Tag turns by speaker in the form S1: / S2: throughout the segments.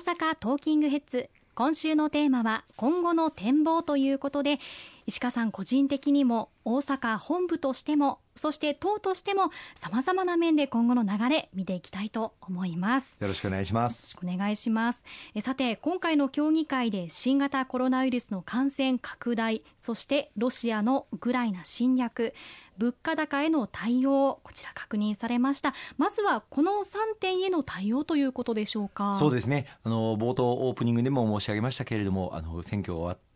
S1: 阪トーキングヘッズ。今週のテーマは今後の展望ということで石川さん個人的にも大阪本部としてもそして党としてもさまざまな面で今後の流れ見ていきたいと思います。
S2: よろしくお願いします。
S1: お願いします。えさて今回の協議会で新型コロナウイルスの感染拡大そしてロシアのウクライナ侵略物価高への対応こちら確認されました。まずはこの3点への対応ということでしょうか？
S2: そうですね。あの冒頭オープニングでも申し上げましたけれどもあの選挙が終わって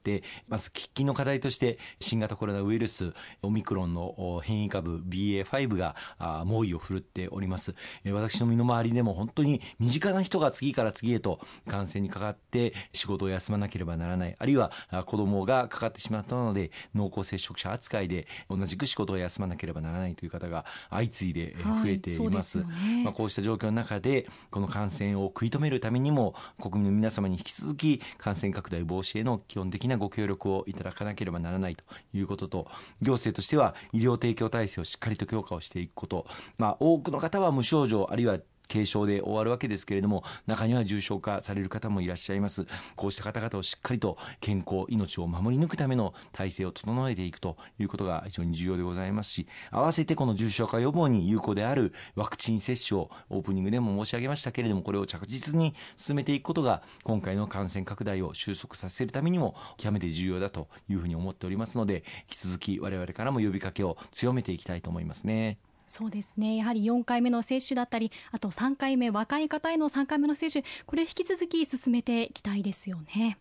S2: まず喫緊の課題として新型コロナウイルスオミクロンの変異株 BA.5 が猛威を振るっております。私の身の回りでも本当に身近な人が次から次へと感染にかかって仕事を休まなければならない。あるいは子供がかかってしまったので濃厚接触者扱いで同じく仕事を休まなければならないという方が相次いで増えています,、はい、ね、まあ、こうした状況の中でこの感染を食い止めるためにも国民の皆様に引き続き感染拡大防止への基本的なご協力をいただかなければならないということと行政としては医療提供体制をしっかりと強化をしていくこと、まあ、多くの方は無症状あるいは軽症で終わるわけですけれども中には重症化される方もいらっしゃいますこうした方々をしっかりと健康命を守り抜くための体制を整えていくということが非常に重要でございますし合わせてこの重症化予防に有効であるワクチン接種をオープニングでも申し上げましたけれどもこれを着実に進めていくことが今回の感染拡大を収束させるためにも極めて重要だというふうに思っておりますので引き続き我々からも呼びかけを強めていきたいと思いますね。
S1: そうですねやはり4回目の接種だったりあと3回目若い方への3回目の接種これ引き続き進めていきたいですよね。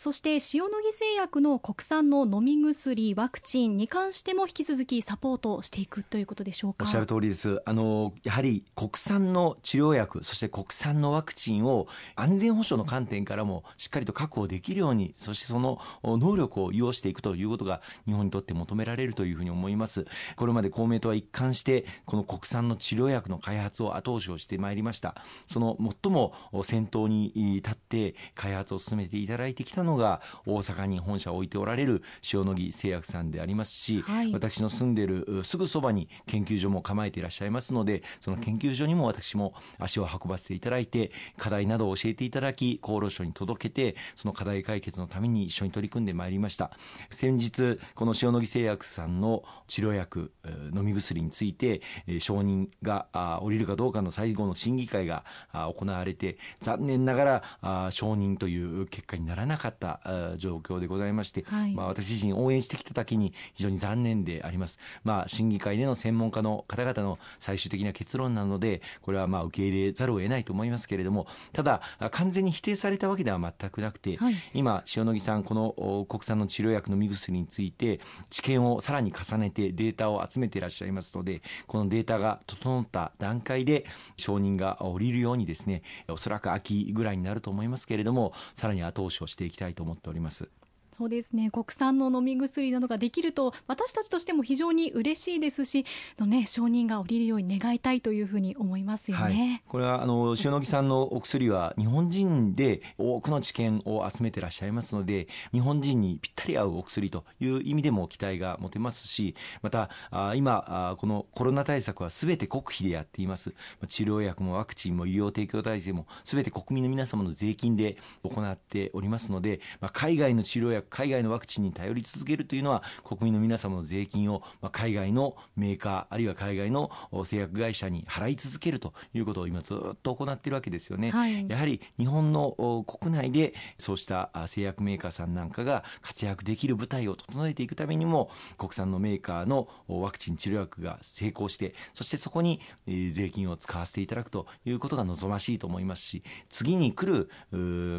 S1: そして塩野義製薬の国産の飲み薬ワクチンに関しても引き続きサポートしていくということでしょうか。
S2: おっしゃる通りです。あのやはり国産の治療薬そして国産のワクチンを安全保障の観点からもしっかりと確保できるようにそしてその能力を要していくということが日本にとって求められるというふうに思います。これまで公明党は一貫してこの国産の治療薬の開発を後押しをしてまいりました。その最も先頭に立って開発を進めていただいてきたのが大阪に本社を置いておられる塩野義製薬さんでありますし、はい、私の住んでるすぐそばに研究所も構えていらっしゃいますのでその研究所にも私も足を運ばせていただいて課題などを教えていただき厚労省に届けてその課題解決のために一緒に取り組んでまいりました。先日この塩野義製薬さんの治療薬飲み薬について承認が降りるかどうかの最後の審議会が行われて残念ながら承認という結果にならなかった状況でございまして、はい、まあ、私自身応援してきただけに非常に残念であります。まあ、審議会での専門家の方々の最終的な結論なので、これはまあ受け入れざるを得ないと思いますけれども、ただ、完全に否定されたわけでは全くなくて、はい、今、塩野義さん、この国産の治療薬の飲み薬について、治験をさらに重ねてデータを集めていらっしゃいますので、このデータが整った段階で承認が下りるようにですね、おそらく秋ぐらいになると思いますけれども、さらに後押しをしていきたいと思っております。
S1: そうですね。国産の飲み薬などができると私たちとしても非常に嬉しいですしの、ね、承認が下りるように願いたいというふうに思いますよね、はい、
S2: これはあの塩野義さんのお薬は日本人で多くの知見を集めていらっしゃいますので日本人にぴったり合うお薬という意味でも期待が持てますしまたあ今あこのコロナ対策はすべて国費でやっています。治療薬もワクチンも医療提供体制もすべて国民の皆様の税金で行っておりますので、まあ、海外の治療薬海外のワクチンに頼り続けるというのは国民の皆様の税金を、まあ、海外のメーカーあるいは海外の製薬会社に払い続けるということを今ずっと行っているわけですよね、はい、やはり日本の国内でそうした製薬メーカーさんなんかが活躍できる舞台を整えていくためにも国産のメーカーのワクチン治療薬が成功してそしてそこに税金を使わせていただくということが望ましいと思いますし次に来る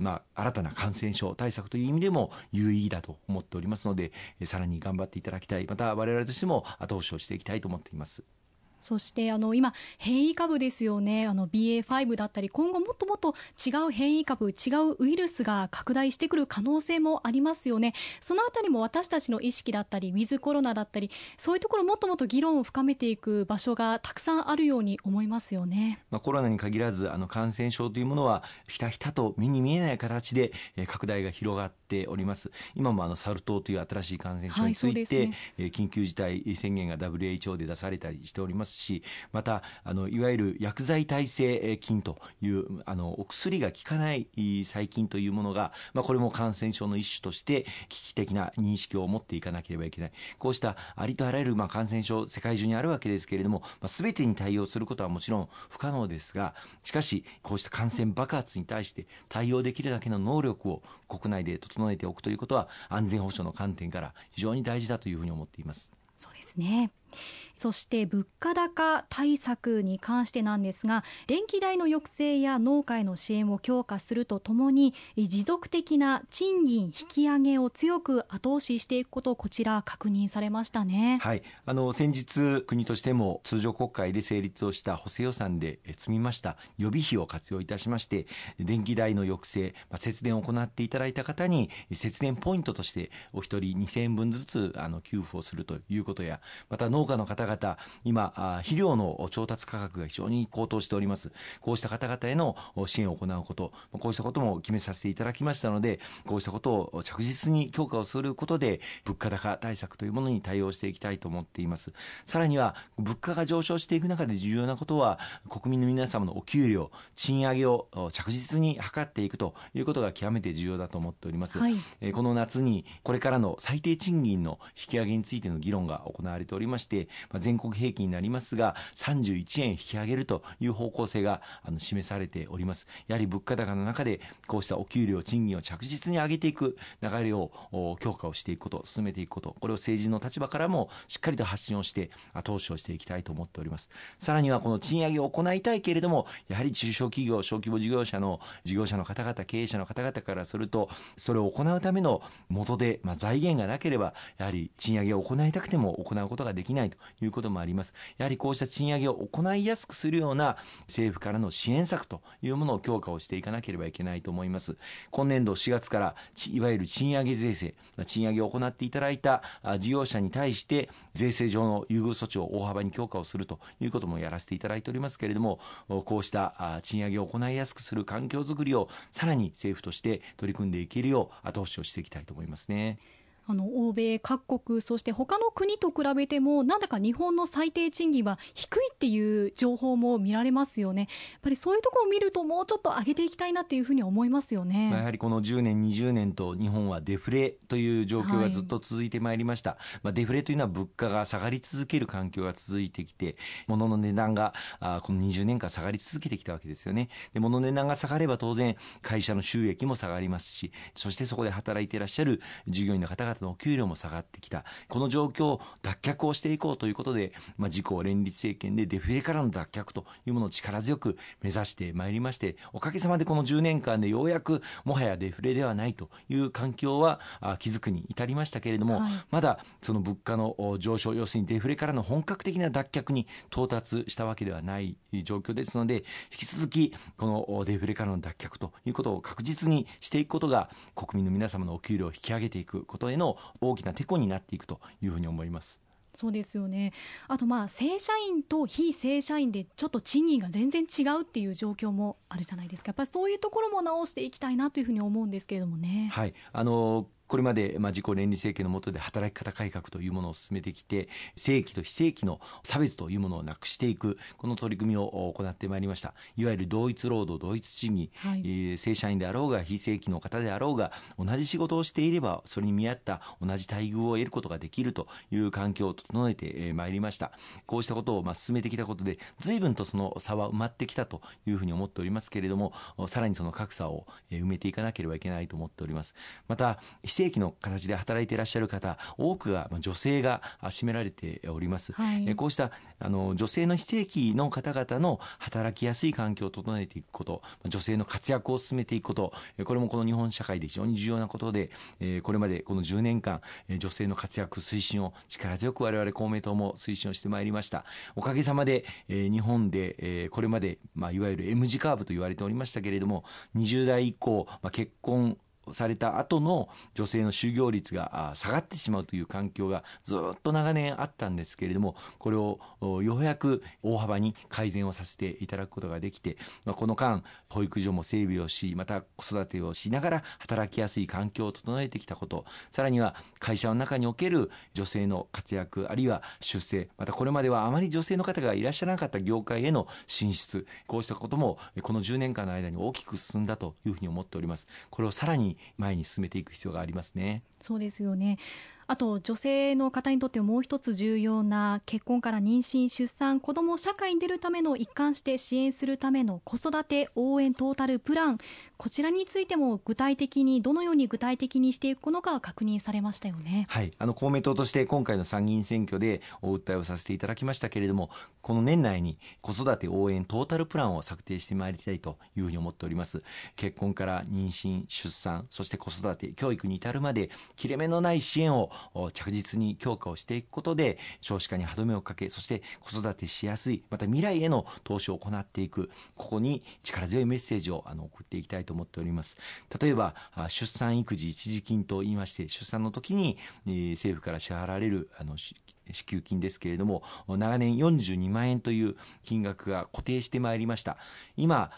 S2: まあ、新たな感染症対策という意味でも有意義だと思っておりますのでさらに頑張っていただきたいまた我々としても後押しをしていきたいと思っています。
S1: そしてあの今、変異株ですよね、あの BA.5 だったり、今後もっともっと違う変異株、違うウイルスが拡大してくる可能性もありますよね、そのあたりも私たちの意識だったり、ウィズコロナだったり、そういうところ、もっともっと議論を深めていく場所がたくさんあるように思いますよね、
S2: まあ、コロナに限らず、あの感染症というものは、ひたひたと目に見えない形で拡大が広がっております。今もあのサル痘という新しい感染症について、はいね、緊急事態宣言が WHO で出されたりしております。ますしまたあのいわゆる薬剤耐性菌というあのお薬が効かない細菌というものが、まあ、これも感染症の一種として危機的な認識を持っていかなければいけないこうしたありとあらゆるまあ感染症世界中にあるわけですけれども、まあ、全てに対応することはもちろん不可能ですがしかしこうした感染爆発に対して対応できるだけの能力を国内で整えておくということは安全保障の観点から非常に大事だというふうに思っています。
S1: そうですねそして物価高対策に関してなんですが電気代の抑制や農家への支援を強化するとともに持続的な賃金引き上げを強く後押ししていくことこちら確認されましたね、
S2: はい、あの先日国としても通常国会で成立をした補正予算で積みました予備費を活用いたしまして電気代の抑制、まあ、節電を行っていただいた方に節電ポイントとしてお一人2000円分ずつあの給付をするということやまた農家の方々、今、肥料の調達価格が非常に高騰しております。こうした方々への支援を行うこと、こうしたことも決めさせていただきましたので、こうしたことを着実に強化をすることで、物価高対策というものに対応していきたいと思っています。さらには、物価が上昇していく中で重要なことは、国民の皆様のお給料、賃上げを着実に図っていくということが極めて重要だと思っております。はい、この夏に、これからの最低賃金の引き上げについての議論が行われておりまして、まあ、全国平均になりますが、31円引き上げるという方向性があの示されております。やはり物価高の中で、こうしたお給料、賃金を着実に上げていく流れを強化をしていくこと、進めていくこと、これを政治の立場からもしっかりと発信をして、後押しをしていきたいと思っております。さらにはこの賃上げを行いたいけれども、やはり中小企業、小規模事業者の事業者の方々、経営者の方々からすると、それを行うための元で、まあ、財源がなければ、やはり賃上げを行いたくても行うことができないないということもあります。やはりこうした賃上げを行いやすくするような政府からの支援策というものを強化をしていかなければいけないと思います。今年度4月からいわゆる賃上げ税制、賃上げを行っていただいた事業者に対して税制上の優遇措置を大幅に強化をするということもやらせていただいておりますけれども、こうした賃上げを行いやすくする環境づくりをさらに政府として取り組んでいけるよう後押しをしていきたいと思いますね。
S1: あの欧米各国そして他の国と比べてもなんだか日本の最低賃金は低いっていう情報も見られますよね。やっぱりそういうところを見るともうちょっと上げていきたいなっていうふうに思いますよね。
S2: やはりこの10年20年と日本はデフレという状況がずっと続いてまいりました、はい、まあ、デフレというのは物価が下がり続ける環境が続いてきて物の値段があこの20年間下がり続けてきたわけですよね。で物の値段が下がれば当然会社の収益も下がりますしそしてそこで働いていらっしゃる従業員の方々の給料も下がってきた。この状況を脱却をしていこうということで、まあ、自公連立政権でデフレからの脱却というものを力強く目指してまいりまして、おかげさまでこの10年間でようやくもはやデフレではないという環境は築くに至りましたけれども、はい、まだその物価の上昇、要するにデフレからの本格的な脱却に到達したわけではない状況ですので、引き続きこのデフレからの脱却ということを確実にしていくことが国民の皆様のお給料を引き上げていくことへの大きなてこになっていくというふうに思います。
S1: そうですよねあとまあ正社員と非正社員でちょっと賃金が全然違うっていう状況もあるじゃないですかやっぱりそういうところも直していきたいなというふうに思うんですけれどもね。
S2: はいあのこれまで、まあ、自公連立政権の下で働き方改革というものを進めてきて、正規と非正規の差別というものをなくしていく、この取り組みを行ってまいりました。いわゆる同一労働、同一賃金、はい、えー、正社員であろうが、非正規の方であろうが、同じ仕事をしていれば、それに見合った同じ待遇を得ることができるという環境を整えてまいりました。こうしたことをまあ進めてきたことで、随分とその差は埋まってきたというふうに思っておりますけれども、さらにその格差を埋めていかなければいけないと思っております。また、非正規の形で働いていらっしゃる方多くが女性が占められております、はい、こうしたあの女性の非正規の方々の働きやすい環境を整えていくこと女性の活躍を進めていくことこれもこの日本社会で非常に重要なことでこれまでこの10年間女性の活躍推進を力強く我々公明党も推進をしてまいりました。おかげさまで日本でこれまで、まあ、いわゆる M 字カーブと言われておりましたけれども20代以降、まあ、結婚された後の女性の就業率が下がってしまうという環境がずっと長年あったんですけれどもこれをようやく大幅に改善をさせていただくことができて、まあ、この間保育所も整備をしまた子育てをしながら働きやすい環境を整えてきたことさらには会社の中における女性の活躍あるいは出世またこれまではあまり女性の方がいらっしゃらなかった業界への進出こうしたこともこの10年間の間に大きく進んだというふうに思っております。これをさらに前に進めていく必要がありますね。
S1: そうですよね。あと女性の方にとってもう一つ重要な結婚から妊娠出産子ども社会に出るための一貫して支援するための子育て応援トータルプランこちらについても具体的にどのように具体的にしていくのか確認されましたよね。
S2: はい。あの公明党として今回の参議院選挙でお訴えをさせていただきましたけれどもこの年内に子育て応援トータルプランを策定してまいりたいというふうに思っております。結婚から妊娠出産そして子育て教育に至るまで切れ目のない支援を着実に強化をしていくことで少子化に歯止めをかけそして子育てしやすいまた未来への投資を行っていくここに力強いメッセージをあの送っていきたいと思っております。例えば出産育児一時金と言いまして出産の時に、えー、政府から支払われるあの支給金ですけれども長年42万円という金額が固定してまいりました。今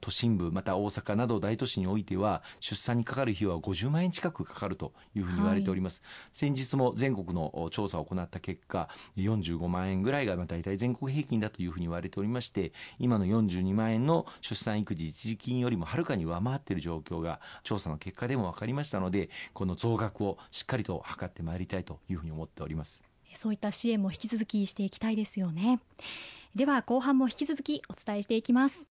S2: 都心部また大阪など大都市においては出産にかかる費用は50万円近くかかるというふうに言われております、はい、先日も全国の調査を行った結果45万円ぐらいが大体全国平均だというふうに言われておりまして今の42万円の出産育児一時金よりもはるかに上回っている状況が調査の結果でも分かりましたのでこの増額をしっかりと図ってまいりたいというふうに思っております
S1: そういった支援も引き続きしていきたいですよね。では後半も引き続きお伝えしていきます。